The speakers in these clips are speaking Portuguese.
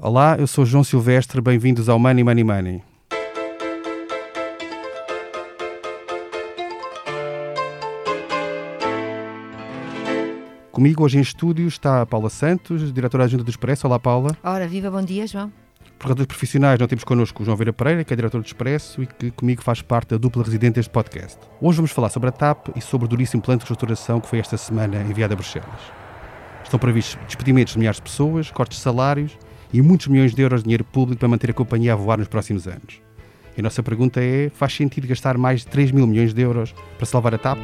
Olá, eu sou João Silvestre, bem-vindos ao Money Money Money. Comigo hoje em estúdio está a Paula Santos, diretora adjunta do Expresso. Olá, Paula. Ora, viva, bom dia, João. Por razões profissionais, não temos connosco o João Vera Pereira, que é diretor do Expresso e que comigo faz parte da dupla residente deste podcast. Hoje vamos falar sobre a TAP e sobre o duríssimo plano de reestruturação que foi esta semana enviado a Bruxelas. Estão previstos despedimentos de milhares de pessoas, cortes de salários e muitos milhões de euros de dinheiro público para manter a companhia a voar nos próximos anos. E a nossa pergunta é: faz sentido gastar mais de 3 mil milhões de euros para salvar a TAP?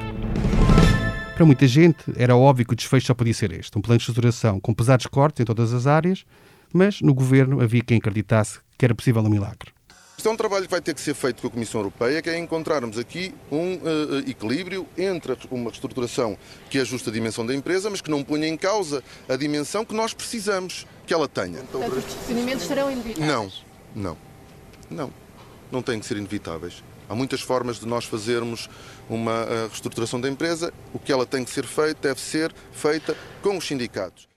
Para muita gente, era óbvio que o desfecho só podia ser este: um plano de estruturação com pesados cortes em todas as áreas, mas no governo havia quem acreditasse que era possível um milagre. Isto é um trabalho que vai ter que ser feito com a Comissão Europeia, que é encontrarmos aqui um uh, equilíbrio entre uma reestruturação que ajuste a dimensão da empresa, mas que não ponha em causa a dimensão que nós precisamos que ela tenha. Portanto, os despedimentos serão inevitáveis? Não, não, não. Não têm que ser inevitáveis. Há muitas formas de nós fazermos uma uh, reestruturação da empresa. O que ela tem que ser feito deve ser feita com os sindicatos.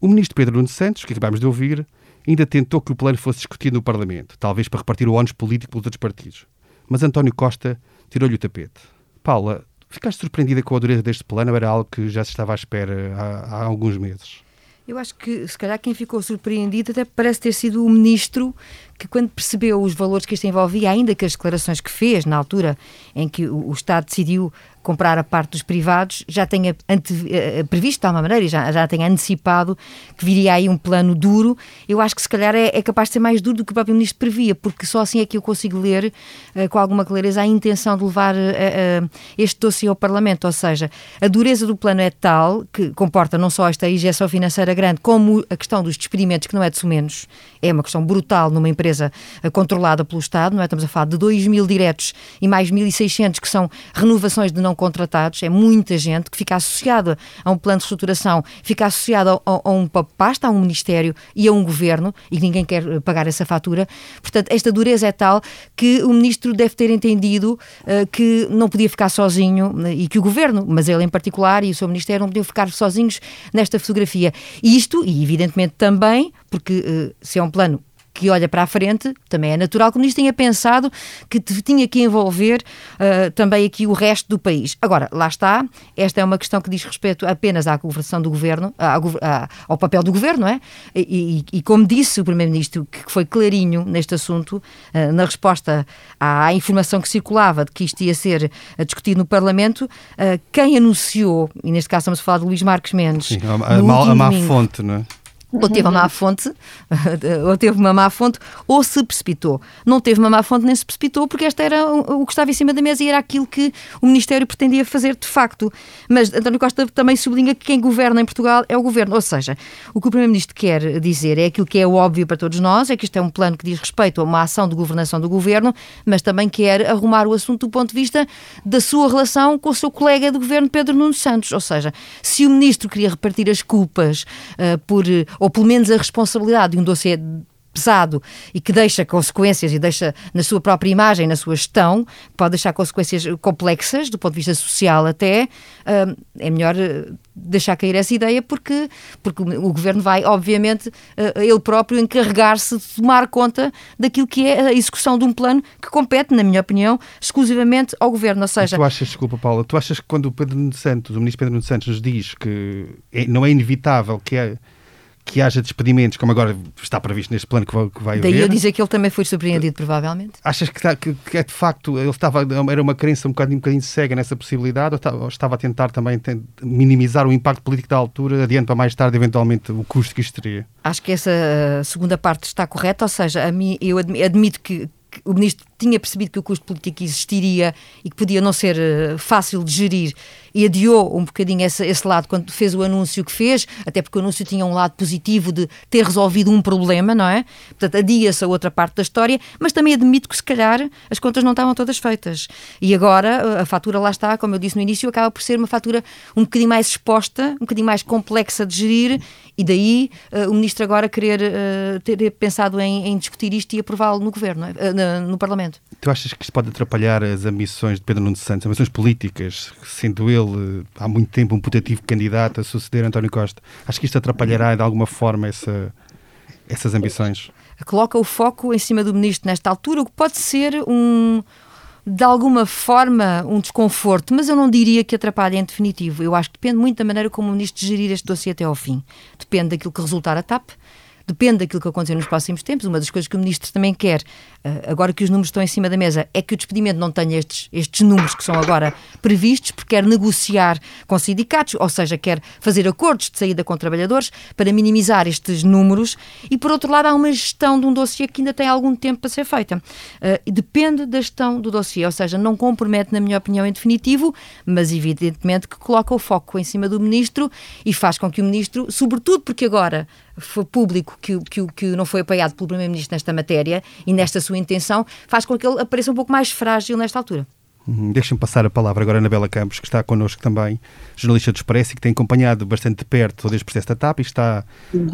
O ministro Pedro Nuno Santos, que acabámos de ouvir, ainda tentou que o plano fosse discutido no Parlamento, talvez para repartir o ónus político pelos outros partidos. Mas António Costa tirou-lhe o tapete. Paula, ficaste surpreendida com a dureza deste plano ou era algo que já se estava à espera há, há alguns meses? Eu acho que, se calhar, quem ficou surpreendido até parece ter sido o ministro que, quando percebeu os valores que isto envolvia, ainda que as declarações que fez na altura em que o, o Estado decidiu comprar a parte dos privados, já tenha ante, uh, previsto de alguma maneira e já, já tenha antecipado que viria aí um plano duro, eu acho que se calhar é, é, capaz de ser mais duro do que o próprio Ministro previa, porque só assim é que eu consigo ler uh, com alguma clareza a intenção de levar uh, este dossiê ao Parlamento. Ou seja, a dureza do plano é tal que comporta não só esta injeção financeira grande, como a questão dos despedimentos, que não é de menos, é uma questão brutal numa empresa controlada pelo Estado, não é? Estamos a falar de 2 mil diretos e mais 1.600 que são renovações de não contratados, é muita gente que fica associada a um plano de estruturação, fica associada a, a uma pasta, a um ministério e a um governo, e ninguém quer eh, pagar essa fatura. Portanto, esta dureza é tal que o ministro deve ter entendido uh, que não podia ficar sozinho né, e que o governo, mas ele em particular e o seu ministério não podiam ficar sozinhos nesta fotografia. Isto, e evidentemente também, porque uh, se é um plano que olha para a frente, também é natural que o ministro tenha pensado que tinha que envolver uh, também aqui o resto do país. Agora, lá está, esta é uma questão que diz respeito apenas à governação do governo, à, à, ao papel do governo, não é? E, e, e como disse o primeiro-ministro, que foi clarinho neste assunto, uh, na resposta à, à, informação que circulava de que isto ia ser uh, discutido no Parlamento, quem anunciou, e neste caso estamos a falar de Luís Marques Mendes, Sim, a, a, a má fonte, não é? Ou teve uma má fonte, ou teve uma má fonte, ou se precipitou. Não teve uma má fonte nem se precipitou, porque esta era o que estava em cima da mesa e era aquilo que o Ministério pretendia fazer de facto. Mas António Costa também sublinha que quem governa em Portugal é o governo. Ou seja, o que o Primeiro-Ministro quer dizer é aquilo que é óbvio para todos nós, é que isto é um plano que diz respeito a uma ação de governação do governo, mas também quer arrumar o assunto do ponto de vista da sua relação com o seu colega de governo, Pedro Nuno Santos. Ou seja, se o Ministro queria repartir as culpas uh, por ou pelo menos a responsabilidade de um dossiê pesado e que deixa consequências e deixa na sua própria imagem, na sua gestão, pode deixar consequências complexas do ponto de vista social até, hum, é melhor eh, deixar cair essa ideia porque, porque o governo vai, obviamente, eh, ele próprio encarregar-se de tomar conta daquilo que é a execução de um plano que compete, na minha opinião, exclusivamente ao governo. Ou seja, tu achas, desculpa, Paula, tu achas que quando o Pedro Nuno Santos, o ministro Pedro Nuno Santos, nos diz que é, não é inevitável que é que haja despedimentos, como agora está previsto neste plano que vai, que vai Daí haver. eu dizer que ele também foi surpreendido, provavelmente. Achas que, está, que, que, é de facto, ele estava, era uma crença um bocadinho, um bocadinho cega nessa possibilidade, ou estava, ou estava a tentar também minimizar o impacto político da altura, adiante para mais tarde, eventualmente, o custo que isto teria? Acho que essa segunda parte está correta, ou seja, a mim, eu admito que o ministro tinha percebido que o custo político existiria e que podia não ser uh, fácil de gerir e adiou um bocadinho esse, esse, lado quando fez o anúncio que fez, até porque o anúncio tinha um lado positivo de ter resolvido um problema, não é? Portanto, adia-se a outra parte da história, mas também admito que se calhar as contas não estavam todas feitas. E agora eh, a fatura lá está, como eu disse no início, acaba por ser uma fatura um bocadinho mais exposta, um bocadinho mais complexa de gerir e daí uh, o ministro agora querer uh, ter pensado em, em, discutir isto e aprová-lo no governo, é? no, no Parlamento. Tu achas que isto pode atrapalhar as ambições de Pedro Nuno Santos, ambições políticas, sendo ele há muito tempo um putativo candidato a suceder António Costa? Acho que isto atrapalhará de alguma forma essa, essas ambições? Coloca o foco em cima do ministro nesta altura, o que pode ser um, de alguma forma um desconforto, mas eu não diria que atrapalhe em definitivo. Eu acho que depende muito da maneira como o ministro gerir este dossiê até ao fim. Depende daquilo que resultar a TAP, depende daquilo que acontecer nos próximos tempos. Uma das coisas que o Ministro também quer, eh, agora que os números estão em cima da mesa, é que o despedimento não tenha estes, estes números que são agora previstos, porque quer negociar com sindicatos, ou seja, quer fazer acordos de saída com trabalhadores para minimizar estes números. E, por outro lado, há uma gestão de um dossiê que ainda tem algum tempo para ser feita. Uh, depende da gestão do dossiê, ou seja, não compromete, na minha opinião, em definitivo, mas evidentemente que coloca o foco em cima do Ministro e faz com que o Ministro, sobretudo porque agora foi público que, que, que não foi apoiado pelo Primeiro-Ministro nesta matéria e nesta sua intenção, faz com que ele apareça um pouco mais frágil nesta altura. Uhum. Deixa-me passar a palavra agora a Anabela Campos, que está connosco também, jornalista do Expresso e que tem acompanhado bastante de perto todo este processo da TAP e está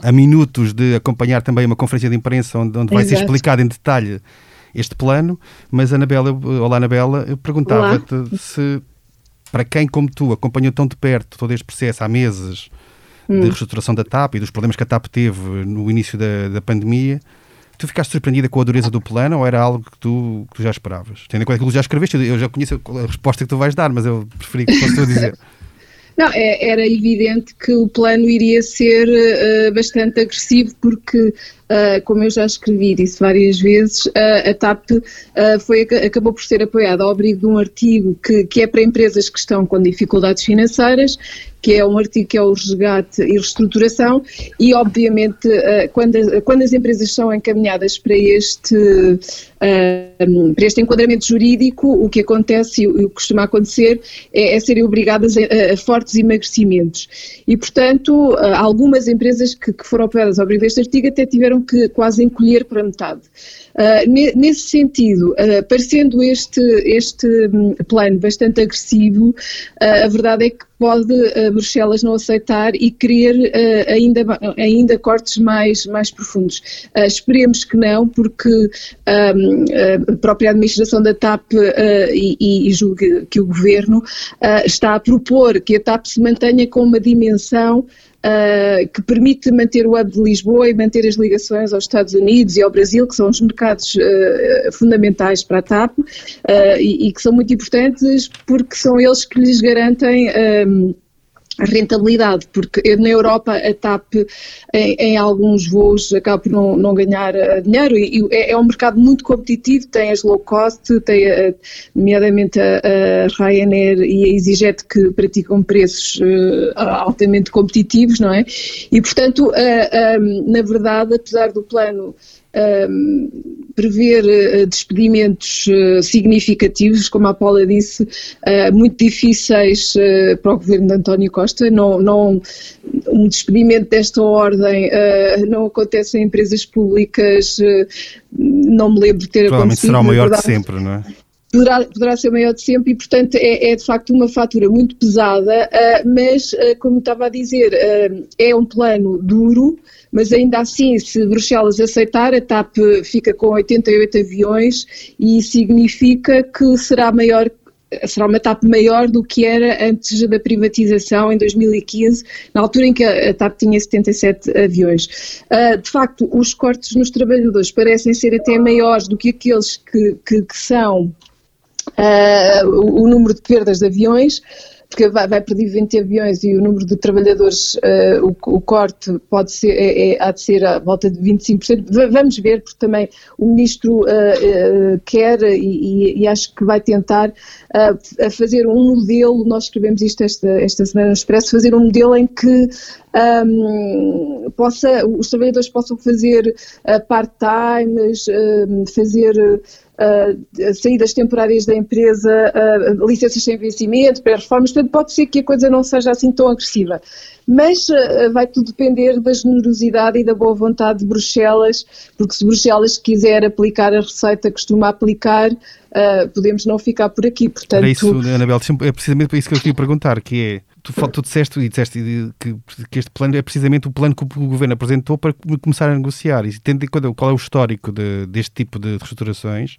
a minutos de acompanhar também uma conferência de imprensa onde, onde vai ser explicado em detalhe este plano. Mas, Anabela, olá Anabela, eu perguntava-te se, para quem como tu acompanhou tão de perto todo este processo há meses, hum. de reestruturação da TAP e dos problemas que a TAP teve no início da, da pandemia, tu ficaste surpreendida com a dureza do plano ou era algo que tu, que tu já esperavas? Tendo em conta que tu já escreveste, eu já conheço a resposta que tu vais dar, mas eu preferi que fosse tu a dizer. Não, é, era evidente que o plano iria ser uh, bastante agressivo, porque, uh, como eu já escrevi disse várias vezes, uh, a TAP foi, acabou por ser apoiada ao abrigo de um artigo que, que é para empresas que estão com dificuldades financeiras que é um artigo que é o resgate e reestruturação, e obviamente eh, quando, quando as empresas são encaminhadas para este, para este enquadramento jurídico, o que acontece e o que costuma acontecer é, é serem obrigadas a, a, fortes emagrecimentos. E, portanto, algumas empresas que, que foram apoiadas ao abrigo deste artigo até tiveram que quase encolher para metade. Uh, nesse sentido, uh, parecendo este, este um, plano bastante agressivo, uh, a verdade é que pode Bruxelas não aceitar e querer ainda, ainda cortes mais, mais profundos. esperemos que não, porque um, a própria administração da TAP e, e julgo que o Governo está a propor que a TAP se mantenha com uma dimensão uh, que permite manter o hub de Lisboa e manter as ligações aos Estados Unidos e ao Brasil, que são os mercados uh, fundamentais para a TAP uh, e, e, que são muito importantes porque são eles que lhes garantem. Um, rentabilidade, porque na Europa a TAP em, em alguns voos acaba por não, não ganhar uh, dinheiro e, e é, é, um mercado muito competitivo, tem as low cost, tem uh, nomeadamente a, a, Ryanair e a EasyJet que praticam preços uh, altamente competitivos, não é? E portanto, na verdade, apesar do plano um, prever uh, despedimentos uh, significativos, como a Paula disse, uh, muito difíceis para o governo de António Costa. Não, não, um despedimento desta ordem não acontece em empresas públicas, não me lembro de ter Provavelmente acontecido. Provavelmente será o maior de sempre, não é? Poderá, poderá, ser maior de sempre e, portanto, é, é, de facto uma fatura muito pesada, uh, mas, uh, como estava a dizer, uh, é um plano duro, mas ainda assim, se Bruxelas aceitar, a TAP fica com 88 aviões e significa que será maior será uma TAP maior do que era antes da privatização em 2015, na altura em que a TAP tinha 77 aviões. De facto, os cortes nos trabalhadores parecem ser até maiores do que aqueles que, que, que são uh, o, o número de perdas de aviões porque vai, vai perder 20 aviões e o número de trabalhadores, uh, o, o, corte pode ser, é, é, há de ser à volta de 25%. Vamos ver, porque também o Ministro uh, uh, quer e, e, acho que vai tentar fazer um modelo, nós escrevemos isto esta, esta semana no Expresso, fazer um modelo em que um, possa, os trabalhadores possam fazer part-times, fazer uh, saídas temporárias da empresa, uh, licenças sem vencimento, pré-reformas, portanto pode ser que a coisa não seja assim tão agressiva. Mas uh, vai tudo depender da generosidade e da boa vontade de Bruxelas, porque se Bruxelas quiser aplicar a receita que costuma aplicar, uh, podemos não ficar por aqui. Portanto, Era isso, Anabel, é precisamente para isso que eu queria perguntar, que é, tu, tu disseste e disseste que, que, este plano é precisamente o plano que o governo apresentou para começar a negociar. E tendo em conta qual é o histórico de, deste tipo de reestruturações,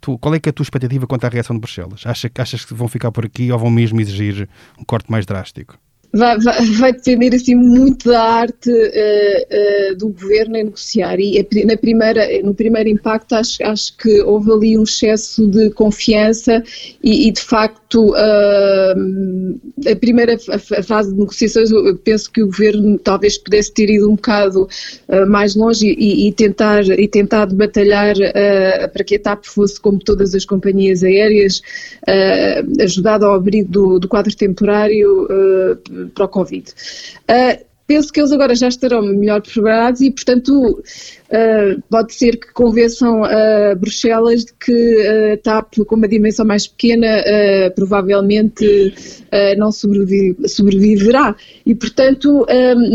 tu, qual é é a tua expectativa quanto à reação de Bruxelas? Achas, que vão ficar por aqui ou vão mesmo exigir um corte mais drástico? vai, vai, vai, depender assim muito da arte uh, uh, do governo em negociar e na primeira, no primeiro impacto acho, acho que houve ali um excesso de confiança e, e de facto uh, a primeira fase de negociações eu penso que o governo talvez pudesse ter ido um bocado mais longe e, tentar e tentado batalhar para que a TAP fosse como todas as companhias aéreas ajudada ao abrigo do, do quadro temporário para o Covid. Uh, penso que eles agora já estarão melhor preparados e, portanto, uh, pode ser que convençam a uh, Bruxelas de que a TAP, com uma dimensão mais pequena, uh, provavelmente não sobrevive, sobreviverá. E, portanto,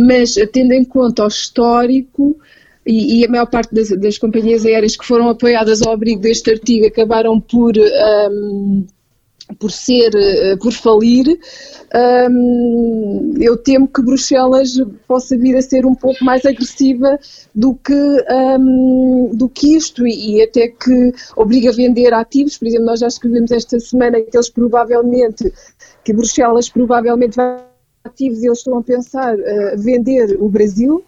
mas tendo em conta o histórico. E, e a maior parte das, das, companhias aéreas que foram apoiadas ao abrigo deste artigo acabaram por um, por ser, eh, por falir, um, eu temo que Bruxelas possa vir a ser um pouco mais agressiva do que, um, do que isto e, e, até que obriga a vender ativos, por exemplo, nós já escrevemos esta semana que eles provavelmente, que Bruxelas provavelmente vai ativos e eles estão a pensar uh, vender o Brasil,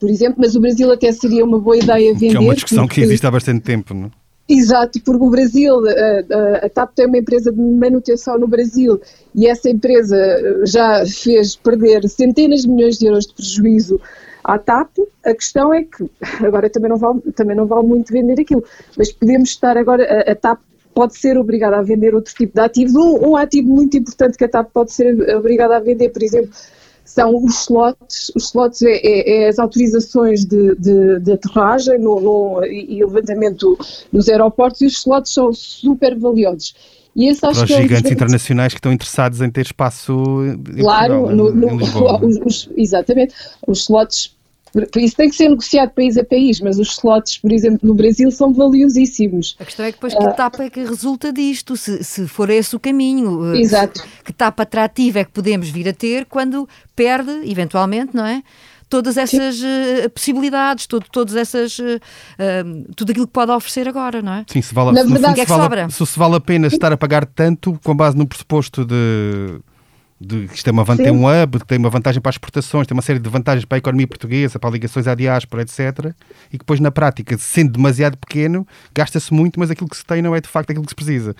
por exemplo, mas o Brasil até seria uma boa ideia vender. Que é uma discussão porque... que existe há bastante tempo, não é? Exato, porque o Brasil, a, a, TAP tem uma empresa de manutenção no Brasil e essa empresa já fez perder centenas de milhões de euros de prejuízo à TAP. A questão é que agora também não vale, também não vale muito vender aquilo, mas podemos estar agora, a, a TAP pode ser obrigada a vender outro tipo de ativos. Um ativo muito importante que a TAP pode ser obrigada a vender, por exemplo, são os slots, os slots é, é, é as autorizações de, de, de aterragem no, no, e levantamento nos aeroportos e os slots são super valiosos. E esse Para os que gigantes é um internacionais que estão interessados em ter espaço claro, Portugal, no, no, os, exatamente, os slots isso tem que ser negociado país a país, mas os slots, por exemplo, no Brasil são valiosíssimos. A questão é que depois que etapa é que resulta disto, se, se for esse o caminho. Eh, Exato. Que etapa atrativa é que podemos vir a ter quando perde, eventualmente, não é? todas essas uh, possibilidades, todo, todas essas, uh, tudo aquilo que pode oferecer agora, não é? Sim, se vale, Na verdade, fundo, se, vale, se, se vale a pena estar a pagar tanto com base no pressuposto de de, que isto é uma, tem um hub, que tem uma vantagem para as exportações, tem uma série de vantagens para a economia portuguesa, para ligações à diáspora, etc. E que depois, na prática, sendo demasiado pequeno, gasta-se muito, mas aquilo que se tem não é de facto aquilo que se precisa.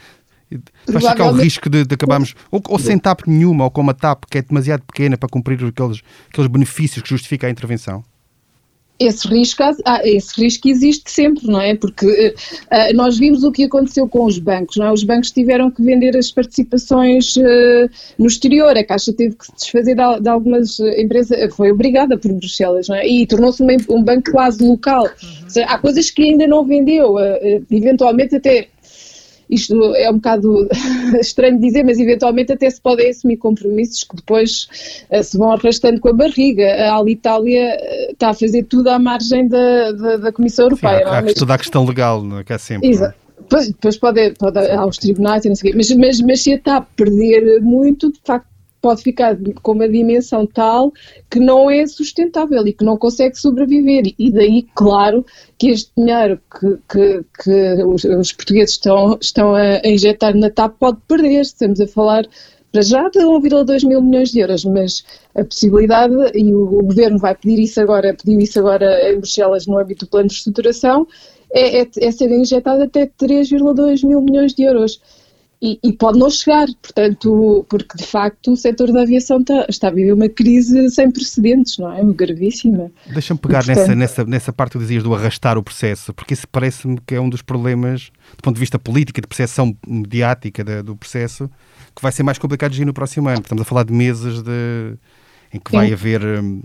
Que há o risco de, de acabarmos, ou, ou, sem TAP nenhuma, ou com uma TAP que é demasiado pequena para cumprir aqueles, aqueles benefícios que justificam a intervenção? Esse risco, ah, esse risco existe sempre, não é? Porque uh, nós vimos o que aconteceu com os bancos, não é? Os bancos tiveram que vender as participações uh, no exterior, a Caixa teve que se desfazer de, de algumas empresas, foi obrigada por Bruxelas, não é? E tornou-se um, um, banco quase local. Uhum. Seja, há coisas que ainda não vendeu, eventualmente até isto é um bocado estranho dizer, mas eventualmente até se podem assumir compromissos que depois uh, se vão arrastando com a barriga. A Alitalia uh, está a fazer tudo à margem da, da, da Comissão Europeia. Sim, há, há toda a questão legal, não é? que é sempre. Exato. Depois, depois pode, pode aos tribunais e não sei o quê, mas, mas, mas se está a perder muito, de facto pode ficar com uma dimensão tal que não é sustentável e que não consegue sobreviver. E daí, claro, que este dinheiro que, que, que os, os, portugueses estão, estão a, injetar na TAP pode perder. Estamos a falar para já de 1,2 mil milhões de euros, mas a possibilidade, e o, o, governo vai pedir isso agora, pediu isso agora em Bruxelas no âmbito do plano de estruturação, é, é, é ser injetado até 3,2 mil milhões de euros. E, e, pode não chegar, portanto, porque de facto o setor da aviação está, está a viver uma crise sem precedentes, não é? Gravíssima. Deixa-me pegar portanto... nessa, nessa, nessa parte que dizias do arrastar o processo, porque isso parece-me que é um dos problemas, do ponto de vista político, de percepção mediática de, do processo, que vai ser mais complicado de agir no próximo ano. Estamos a falar de meses de, em que Sim. vai haver. Hum,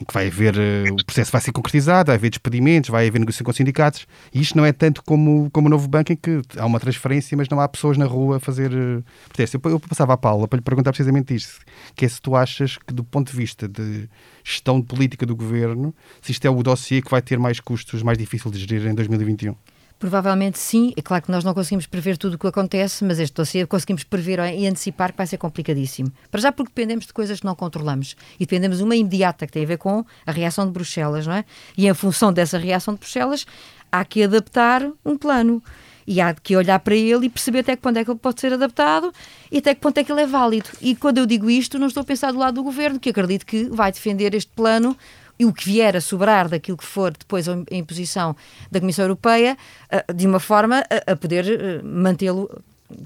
em que vai haver, uh, o processo vai ser concretizado, vai haver despedimentos, vai haver negociação com sindicatos, e isto não é tanto como, como o novo banco em que há uma transferência, mas não há pessoas na rua a fazer uh, protesto. Eu, eu passava à Paula para lhe perguntar precisamente isto, que é se tu achas que do ponto de vista de gestão de política do governo, se isto é o dossiê que vai ter mais custos, mais difícil de gerir em 2021. Provavelmente sim. É claro que nós não conseguimos prever tudo o que acontece, mas este dossiê conseguimos prever e antecipar que vai ser complicadíssimo. Para já porque dependemos de coisas que não controlamos. E dependemos de uma imediata que tem a ver com a reação de Bruxelas, não é? E em função dessa reação de Bruxelas, há que adaptar um plano. e há que olhar para ele e perceber até que ponto é que ele pode ser adaptado e até que ponto é que ele é válido. E quando eu digo isto, não estou a pensar do lado do governo, que acredito que vai defender este plano e o que vier a sobrar daquilo que for depois a imposição da Comissão Europeia, eh, de uma forma a poder eh, mantê-lo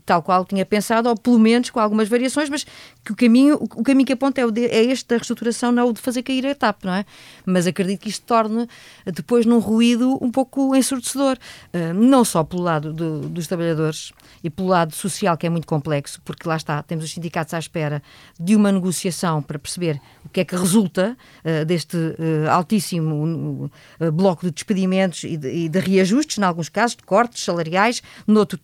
tal qual tinha pensado, ou pelo menos com algumas variações, mas que o caminho, o caminho que aponta é, o de, é este da reestruturação, não o de fazer cair a etapa, não é? Mas acredito que isto torne depois num ruído um pouco ensurdecedor, uh, não só pelo lado do, dos trabalhadores e pelo lado social, que é muito complexo, porque lá está, temos os sindicatos à espera de uma negociação para perceber o que é que resulta uh, deste uh, altíssimo bloco de despedimentos e de, e de reajustes, em alguns casos, de cortes salariais, noutro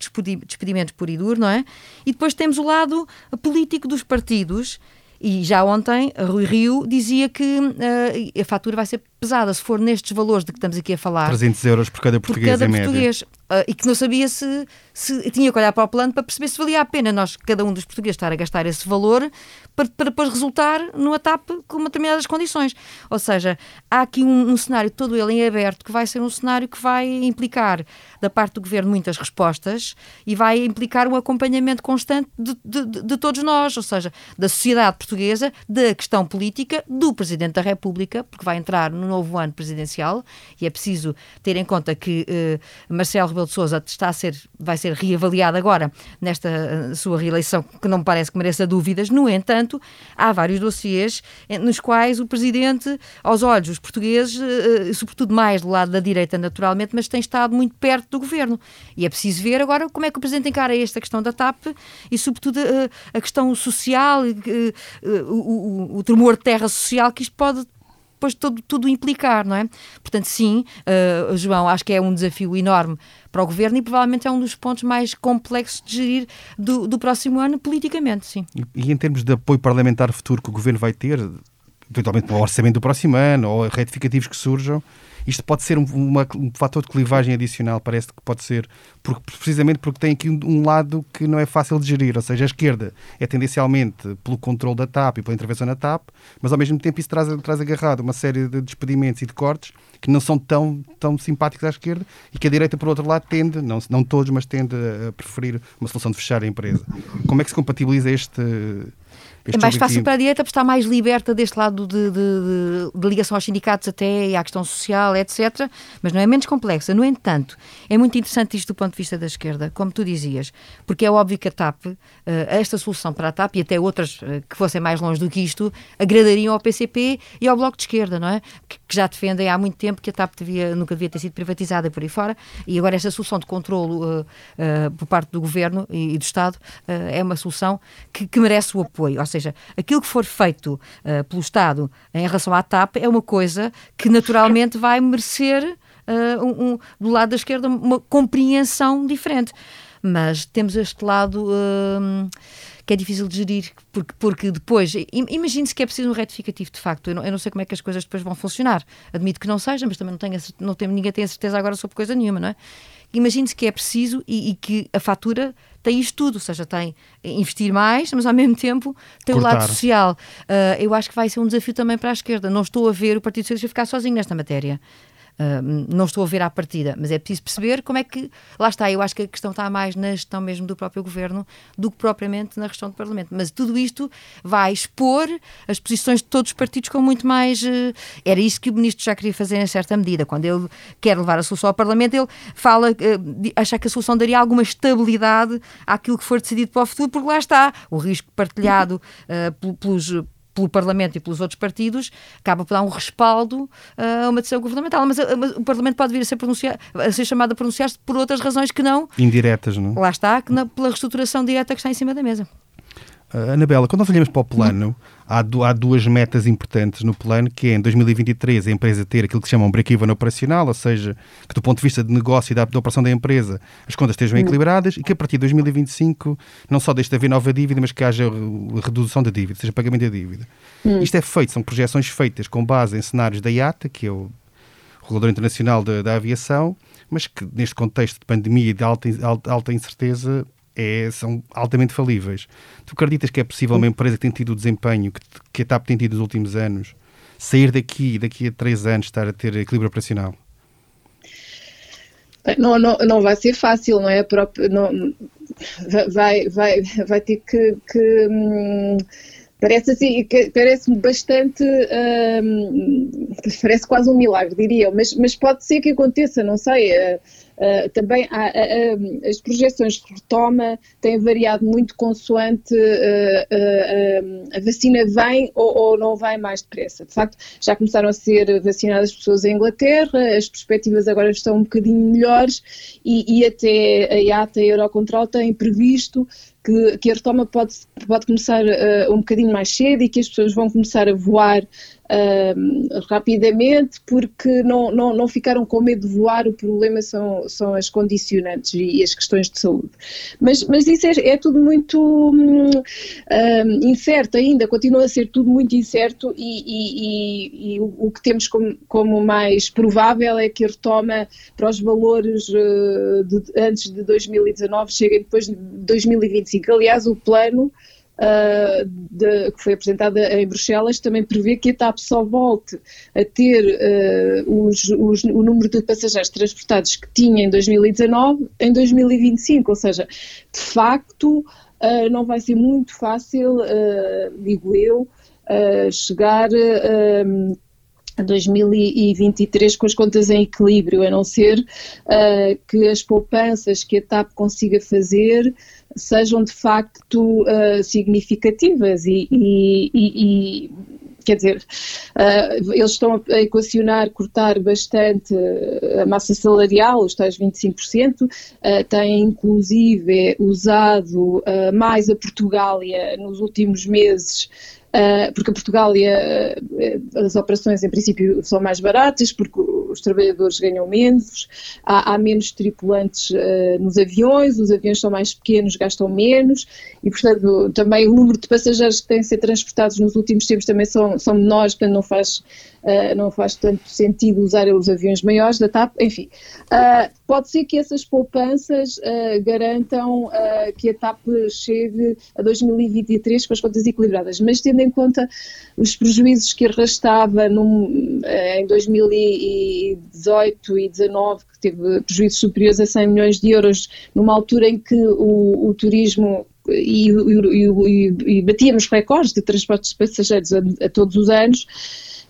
despedimentos por duro, não é? E depois temos o lado político dos partidos. E já ontem, Rui Rio dizia que uh, a fatura vai ser pesada se for nestes valores de que estamos aqui a falar. 300 euros por cada português por cada português. Uh, e que não sabia se, se tinha que olhar para o plano para perceber se valia a pena nós, cada um dos portugueses, estar a gastar esse valor para, para depois resultar numa TAP com determinadas condições. Ou seja, há aqui um, um, cenário todo ele em aberto que vai ser um cenário que vai implicar da parte do governo muitas respostas e vai implicar um acompanhamento constante de, de, de todos nós, ou seja, da sociedade portuguesa, da questão política, do Presidente da República, porque vai entrar no novo ano presidencial e é preciso ter em conta que uh, Marcelo Rebelo de Sousa está a ser, vai ser reavaliado agora nesta uh, sua reeleição, que não me parece que mereça dúvidas. No entanto, há vários dossiês eh, nos quais o Presidente, aos olhos dos portugueses, uh, sobretudo mais do lado da direita naturalmente, mas tem estado muito perto do Governo. E é preciso ver agora como é que o Presidente encara esta questão da TAP e, sobretudo, a questão social, o, o, o tremor de terra social que isto pode depois todo, tudo implicar, não é? Portanto, sim, uh, João, acho que é um desafio enorme para o governo e provavelmente é um dos pontos mais complexos de gerir do, do próximo ano politicamente, sim. E, e, em termos de apoio parlamentar futuro que o governo vai ter, eventualmente para o orçamento do próximo ano ou retificativos que surjam, isto pode ser um, uma, um fator de clivagem adicional, parece que pode ser, porque, precisamente porque tem aqui um, lado que não é fácil de gerir, ou seja, a esquerda é tendencialmente pelo controle da TAP e pela intervenção na TAP, mas ao mesmo tempo isso traz, traz agarrado uma série de despedimentos e de cortes que não são tão, tão simpáticos à esquerda e que a direita, por outro lado, tende, não, não todos, mas tende a preferir uma solução de fechar a empresa. Como é que se compatibiliza este é mais fácil para a direita porque está mais liberta deste lado de, de, de, ligação aos sindicatos até e à questão social, etc. Mas não é menos complexa. No entanto, é muito interessante isto do ponto de vista da esquerda, como tu dizias, porque é óbvio que a TAP, uh, esta solução para a TAP e até outras uh, que fossem mais longe do que isto, agradariam ao PCP e ao Bloco de Esquerda, não é? Que, que já defendem há muito tempo que a TAP devia, nunca devia ter sido privatizada por aí fora e agora esta solução de controlo uh, por parte do Governo e, e do Estado é uma solução que, que merece o apoio. Ou seja, seja, aquilo que for feito uh, pelo Estado em relação à TAP é uma coisa que naturalmente vai merecer uh, um, um, do lado da esquerda uma compreensão diferente. Mas temos este lado uh, que é difícil de gerir, porque, porque depois, imagine-se que é preciso um retificativo de facto. Eu não, eu não, sei como é que as coisas depois vão funcionar. Admito que não seja, mas também não tenho, não tenho ninguém tem a certeza agora sobre coisa nenhuma, não é? Imagine-se que é preciso e, e que a fatura tem isto tudo, ou seja, tem investir mais, mas ao mesmo tempo tem Cortar. o lado social. Uh, eu acho que vai ser um desafio também para a esquerda. Não estou a ver o Partido Socialista ficar sozinho nesta matéria. Não estou a ver à partida, mas é preciso perceber como é que. Lá está, eu acho que a questão está mais na gestão mesmo do próprio governo do que propriamente na gestão do Parlamento. Mas tudo isto vai expor as posições de todos os partidos com muito mais. Uh, era isso que o ministro já queria fazer em certa medida. Quando ele quer levar a solução ao Parlamento, ele fala, uh, acha que a solução daria alguma estabilidade àquilo que for decidido para o futuro, porque lá está o risco partilhado pelos pelo Parlamento e pelos outros partidos, acaba por dar um respaldo uh, a uma decisão governamental. Mas, uh, mas, o Parlamento pode vir a ser, a ser chamado a pronunciar-se por outras razões que não. Indiretas, não? Lá está, que não, pela reestruturação direta que está em cima da mesa. Uh, Anabela, quando nós olhamos para o plano, há, du há, duas metas importantes no plano, que é em 2023 a empresa ter aquilo que se chama um break-even operacional, ou seja, que do ponto de vista de negócio e da, da operação da empresa as contas estejam equilibradas e que a partir de 2025 não só deixe de haver nova dívida, mas que haja redução da dívida, seja pagamento da dívida. Hum. Isto é feito, são projeções feitas com base em cenários da IATA, que é o regulador internacional da, da aviação, mas que neste contexto de pandemia e de alta, alta, alta incerteza é, são altamente falíveis. Tu acreditas que é possível uma empresa que tem tido o desempenho que, que a TAP tem tido nos últimos anos sair daqui daqui a três anos estar a ter equilíbrio operacional? Não, não, não vai ser fácil, não é? Própria, não, vai, vai, vai ter que, que hum, Parece assim, parece bastante, hum, parece quase um milagre, diria, mas, mas pode ser que aconteça, não sei. Uh, uh, também há, uh, as projeções de retoma têm variado muito consoante a vacina vem ou, ou, não vem mais depressa. De facto, já começaram a ser vacinadas pessoas em Inglaterra, as perspectivas agora estão um bocadinho melhores e, e até a IATA e a Eurocontrol têm previsto que, que a retoma pode, pode começar um bocadinho mais cedo e que as pessoas vão começar a voar rapidamente porque não, não, não ficaram com medo de voar, o problema são, são as condicionantes e, as questões de saúde. Mas, mas isso é, é tudo muito uh, incerto ainda, continua a ser tudo muito incerto e, e, e o, o, que temos como, como, mais provável é que a retoma para os valores uh, de, antes de 2019 chegue depois de 2025. Aliás, o plano uh, de, que foi apresentada em Bruxelas também prevê que a TAP só volte a ter uh, os, os, o número de passageiros transportados que tinha em 2019 em 2025, ou seja, de facto uh, não vai ser muito fácil, digo eu, chegar 2023 com as contas em equilíbrio, a não ser uh, que as poupanças que a TAP consiga fazer sejam de facto uh, significativas e, e, e, quer dizer, uh, eles estão a equacionar cortar bastante a massa salarial, os tais 25%, uh, têm inclusive usado mais a Portugália nos últimos meses porque a Portugália, as operações em princípio são mais baratas, porque os trabalhadores ganham menos, há, há menos tripulantes uh, nos aviões, os aviões são mais pequenos, gastam menos, e portanto também o número de passageiros que têm de ser transportados nos últimos tempos também são, são menores, portanto não faz uh, não faz tanto sentido usar os aviões maiores da TAP, enfim. Pode ser que essas poupanças garantam que a TAP chegue a 2023 com as contas equilibradas, mas tendo em conta os prejuízos que arrastava num, em 2018 e 2019, que teve prejuízos superiores a 100 milhões de euros, numa altura em que o, o turismo e, e, e, e, batíamos recordes de transportes de passageiros a, a todos os anos.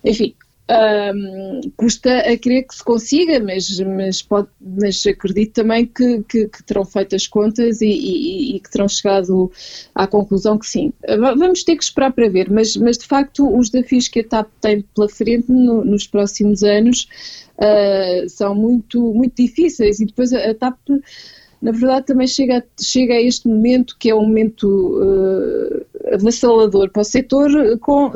Enfim, um, custa a crer que se consiga, mas, mas, pode, mas acredito também que, que, que terão feito as contas e, e, e, que terão chegado à conclusão que sim. Vamos ter que esperar para ver, mas, mas de facto os desafios que a TAP tem pela frente no, nos próximos anos uh, são muito, muito difíceis e depois a, a TAP na verdade também chega, chega a este momento que é um momento uh, avassalador para o setor com,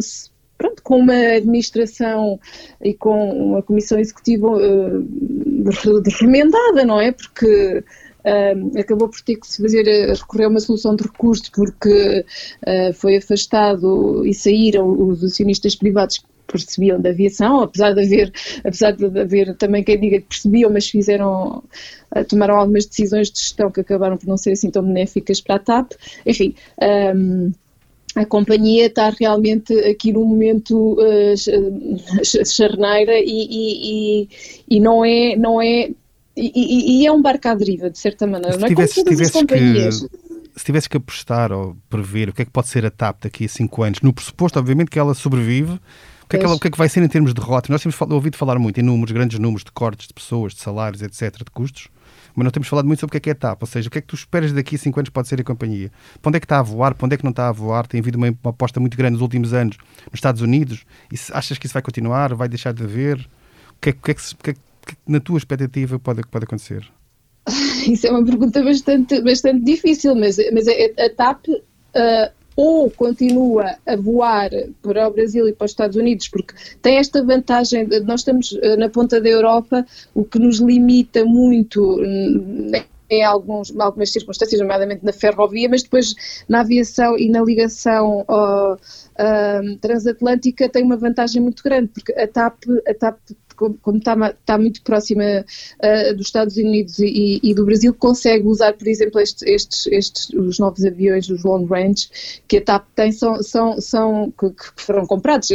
pronto, com uma administração e com uma comissão executiva uh, remendada, não é? Porque uh, acabou por ter que se fazer uh, recorrer a uma solução de recurso porque uh, foi afastado e saíram os acionistas privados que percebiam da aviação, apesar de haver, apesar de haver também quem diga que percebiam, mas fizeram, tomaram algumas decisões de gestão que acabaram por não ser assim tão benéficas para a TAP. Enfim, um, a companhia está realmente aqui num momento uh, charneira e, e, e, e, não é, não é e, é um barco à deriva, de certa maneira. Se não é tivesse, as companhias. Que, se tivesse que apostar ou prever o que é que pode ser a TAP daqui a 5 anos, no pressuposto, obviamente, que ela sobrevive, o que, é que ela, o que, é que vai ser em termos de rota? Nós temos ouvido falar muito em números, grandes números de cortes de pessoas, de salários, etc., de custos mas não temos falado muito sobre o que é que é a TAP, ou seja, o que é que tu esperas daqui a 5 anos pode ser a companhia? Para onde é que está a voar? Para onde é que não está a voar? Tem havido uma, uma aposta muito grande nos últimos anos nos Estados Unidos. E achas que isso vai continuar? Vai deixar de haver? O que é, que, é que, que, é que na tua expectativa pode, pode acontecer? Isso é uma pergunta bastante, bastante difícil, mas, mas a, a TAP uh, ou continua a voar para o Brasil e para os Estados Unidos, porque tem esta vantagem, nós estamos eh, na ponta da Europa, o que nos limita muito hum, em alguns, algumas circunstâncias, nomeadamente na ferrovia, mas depois na aviação e na ligação uh, uh, transatlântica tem uma vantagem muito grande, porque a TAP, a TAP como está, está muito próxima uh, dos Estados Unidos e, e, do Brasil, consegue usar, por exemplo, estes, estes, estes, os novos aviões, os long range, que a TAP tem, são, são, são que, que foram comprados,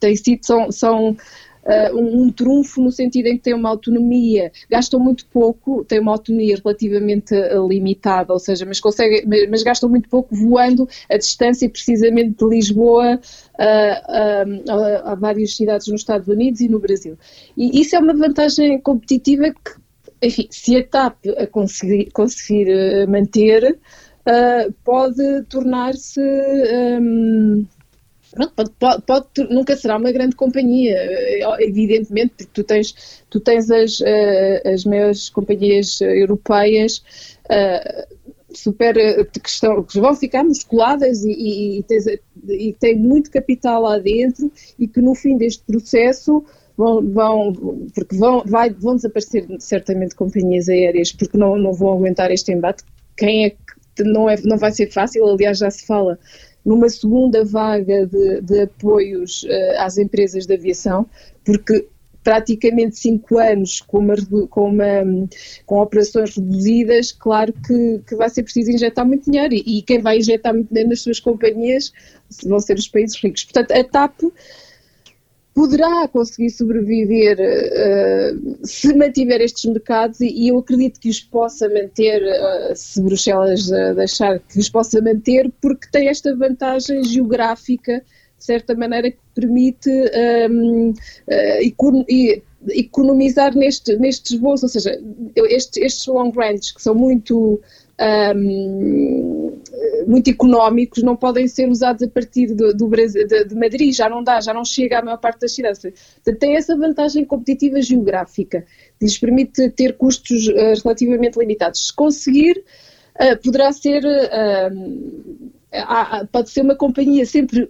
têm sido, são, são uh, um, trunfo no sentido em que tem uma autonomia, gastam muito pouco, têm uma autonomia relativamente uh, limitada, ou seja, mas, consegue, mas, mas, gastam muito pouco voando a distância precisamente de Lisboa uh, a, várias cidades nos Estados Unidos e no Brasil. E isso é uma vantagem competitiva que enfim, se a TAP a conseguir, conseguir manter, uh, pode tornar-se. Um, pode, pode, pode, nunca será uma grande companhia, eh, evidentemente, porque tu tens, tu tens as, uh, as maiores companhias europeias super que, estão, que vão ficar musculadas e, e, e, tens, e tem muito capital lá dentro e que no fim deste processo vão, vão porque vão, vai, vão desaparecer certamente companhias aéreas porque não, não vão aguentar este embate. Quem é que não, é, não vai ser fácil, aliás já se fala numa segunda vaga de, de apoios uh, às empresas de aviação, porque praticamente cinco anos com, uma, com, uma, com operações reduzidas, claro que, que, vai ser preciso injetar muito dinheiro e, e, quem vai injetar muito dinheiro nas suas companhias vão ser os países ricos. Portanto, a TAP poderá conseguir sobreviver uh, se mantiver estes mercados e, eu acredito que os possa manter, uh, se Bruxelas uh, deixar que os possa manter, porque tem esta vantagem geográfica, de certa maneira, que permite um, ehm, economizar neste, nestes voos, ou seja, estes, estes long range que são muito um, muito económicos não podem ser usados a partir do, do Brasil, de, de, Madrid, já não dá, já não chega à maior parte das cidades. Portanto, tem essa vantagem competitiva geográfica, que lhes permite ter custos uh, relativamente limitados. Se conseguir, uh, poderá ser, uh, pode ser uma companhia sempre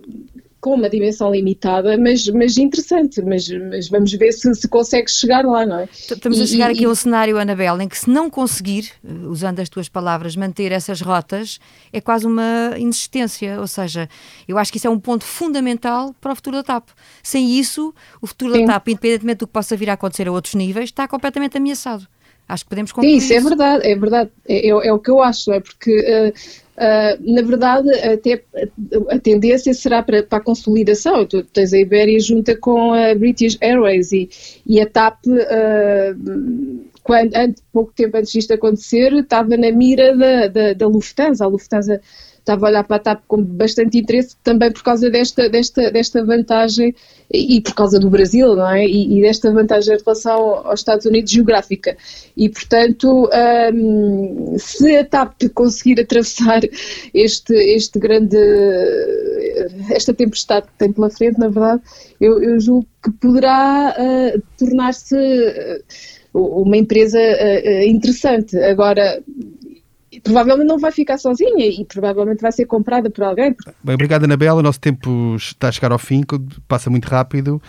com uma dimensão limitada, mas, mas interessante, mas, mas vamos ver se, se consegue chegar lá, não é? Estamos e, a chegar e, aqui a um cenário, Anabel, em que se não conseguir, eh, usando as tuas palavras, manter essas rotas, é quase uma inexistência, ou seja, eu acho que isso é um ponto fundamental para o futuro da TAP. Sem isso, o futuro Sim. da TAP, independentemente do que possa vir a acontecer a outros níveis, está completamente ameaçado. Acho que podemos concluir Sim, isso, é isso. é verdade, é verdade, é, é, é, o que eu acho, é porque uh, Uh, na verdade, até a tendência será para, para a consolidação. Tu tens a Iberia junta com a British Airways e, e a TAP, uh, quando, antes, pouco tempo antes disto acontecer, estava na mira da, da, da Lufthansa. A Lufthansa estava a olhar para a TAP com bastante interesse também por causa desta, desta, desta vantagem e por causa do Brasil, não é? E, e desta vantagem em relação aos Estados Unidos geográfica. E, portanto, um, se a TAP conseguir atravessar este, este grande, esta tempestade que tem pela frente, na verdade, eu, eu julgo que poderá uh, tornar-se uh, uma empresa uh, interessante. Agora, provavelmente não vai ficar sozinha e provavelmente vai ser comprada por alguém. Bem, obrigado, Anabela. O nosso tempo está a chegar ao fim, passa muito rápido.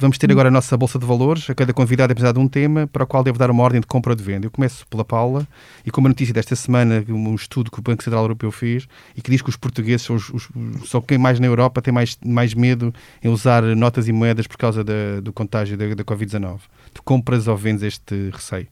Vamos ter agora a nossa Bolsa de Valores. A cada convidado é de um tema para o qual deve dar uma ordem de compra ou de venda. Eu começo pela Paula e com uma notícia desta semana, um estudo que o Banco Central Europeu fez e que diz que os portugueses são, os, os, são quem mais na Europa tem mais, mais medo em usar notas e moedas por causa da, do contágio da, da Covid-19. Tu compras ou vendes este receio?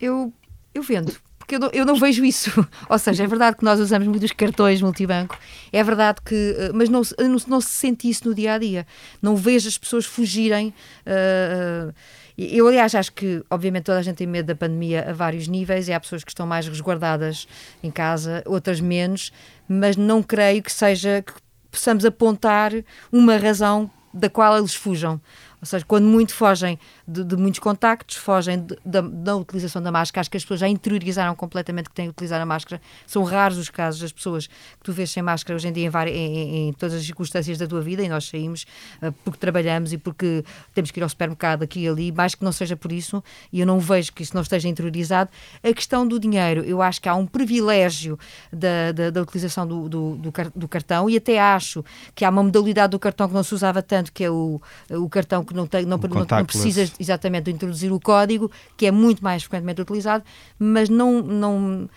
Eu, eu vendo porque eu não, eu não, vejo isso. Ou seja, é verdade que nós usamos muitos cartões multibanco, é verdade que. Eh, mas não, não, não, se sente isso no dia a dia. Não vejo as pessoas fugirem. Uh, eu, aliás, acho que, obviamente, toda a gente tem medo da pandemia a vários níveis, e há pessoas que estão mais resguardadas em casa, outras menos, mas não creio que seja que possamos apontar uma razão da qual eles fujam. Ou seja, quando muito fogem de, de muitos contactos, fogem de, da, da, utilização da máscara, acho que as pessoas já interiorizaram completamente que têm que utilizar a máscara. São raros os casos das pessoas que tu vês sem máscara hoje em dia em, várias, em, em todas as circunstâncias da tua vida e nós saímos uh, porque trabalhamos e porque temos que ir ao supermercado aqui e ali, mais que não seja por isso, e eu não vejo que isso não esteja interiorizado. A questão do dinheiro, eu acho que há um privilégio da, da, da utilização do, do, do, do cartão e até acho que há uma modalidade do cartão que não se usava tanto, que é o, o cartão que não, tem, não, não, não precisas exatamente de introduzir o código, que é muito mais frequentemente utilizado, mas não. não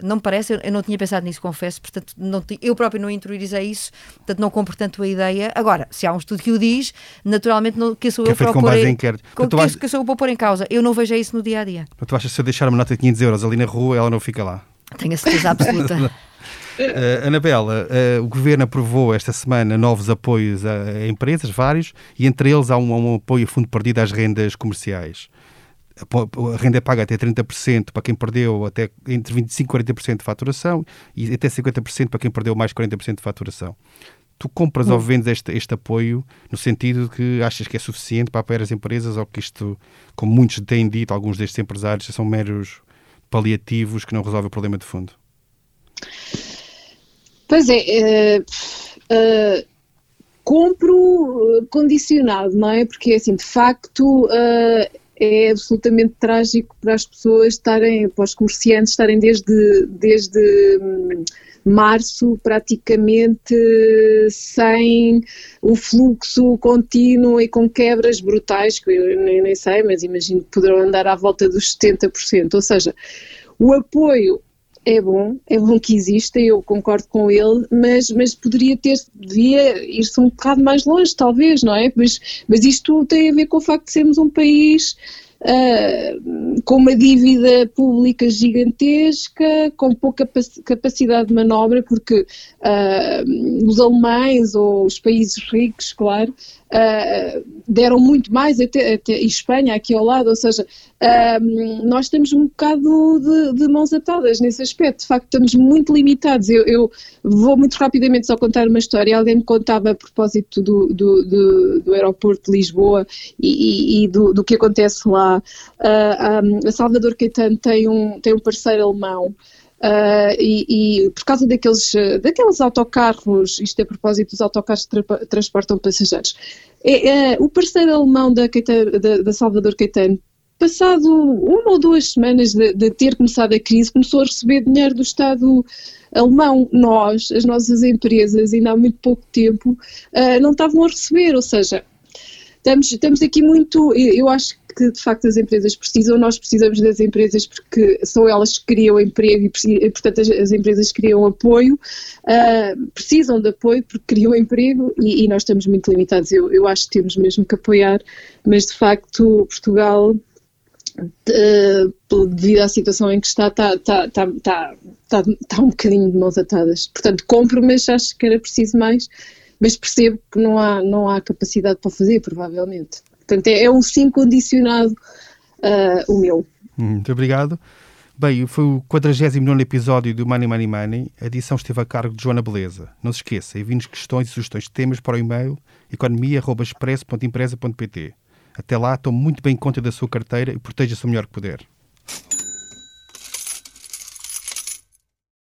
não me parece, eu não tinha pensado nisso, confesso, portanto, não, eu próprio não interiorizei isso, portanto, não compro tanto a ideia. Agora, se há um estudo que o diz, naturalmente, não, que sou que eu para pôr em, que, que, que sou eu para pôr em causa. Eu não vejo isso no dia a dia. Tu achas que se eu deixar uma nota de 500 euros ali na rua, ela não fica lá? Tenho a certeza absoluta. Uh, Anabela, uh, o Governo aprovou esta semana novos apoios a, a empresas, vários, e entre eles há um, um, apoio a fundo perdido às rendas comerciais. A, a renda é paga até 30% para quem perdeu até entre 25% e 40% de faturação e até 50% para quem perdeu mais 40% de faturação. Tu compras hum. ou vendes este, este apoio no sentido de que achas que é suficiente para apoiar as empresas ou que isto, como muitos têm dito, alguns destes empresários, são meros paliativos que não resolvem o problema de fundo? Pois é, uh, uh, compro condicionado, não é? Porque assim, de facto, uh, é absolutamente trágico para as pessoas estarem, para os comerciantes estarem desde, desde um, março praticamente sem o fluxo contínuo e com quebras brutais, que eu nem, nem sei, mas imagino que poderão andar à volta dos 70%. Ou seja, o apoio é bom, é bom que exista, eu concordo com ele, mas, mas poderia ter, devia ir-se um bocado mais longe, talvez, não é? Mas, mas isto tem a ver com o facto de sermos um país uh, com uma dívida pública gigantesca, com pouca capacidade de manobra, porque uh, os alemães ou os países ricos, claro, uh, deram muito mais, até, até Espanha aqui ao lado, ou seja, uh, nós temos um bocado de, de, mãos atadas nesse aspecto, de facto estamos muito limitados. Eu, eu, vou muito rapidamente só contar uma história, alguém me contava a propósito do, do, do, do aeroporto de Lisboa e, e, do, do, que acontece lá. Uh, ah, um, a Salvador Caetano tem um, tem um parceiro alemão Uh, e, e, por causa daqueles, daqueles autocarros, isto é a propósito dos autocarros que tra transportam passageiros, é, é, o parceiro alemão da, da, da, Salvador Caetano, passado uma ou duas semanas de, de, ter começado a crise, começou a receber dinheiro do Estado alemão. Nós, as nossas empresas, ainda há muito pouco tempo, uh, não estavam a receber, ou seja, estamos, estamos aqui muito, eu acho que de facto as empresas precisam, nós precisamos das empresas porque são elas que criam emprego e, portanto, as, as empresas criam apoio, uh, precisam de apoio porque criam emprego e, e nós estamos muito limitados. Eu, eu, acho que temos mesmo que apoiar, mas de facto Portugal. Uh, devido à situação em que está, está, está, está, está, está, está um bocadinho de mãos atadas. Portanto, compro, mas acho que era preciso mais, mas percebo que não há, não há capacidade para fazer, provavelmente. Portanto, é, é um sim condicionado uh, o meu. Muito obrigado. Bem, foi o 49 episódio do Money Money Money. A edição esteve a cargo de Joana Beleza. Não se esqueça, envie-nos questões e sugestões de temas para o e-mail economia.expresso.empresa.pt. Até lá, tome muito bem conta da sua carteira e proteja-se o melhor que puder.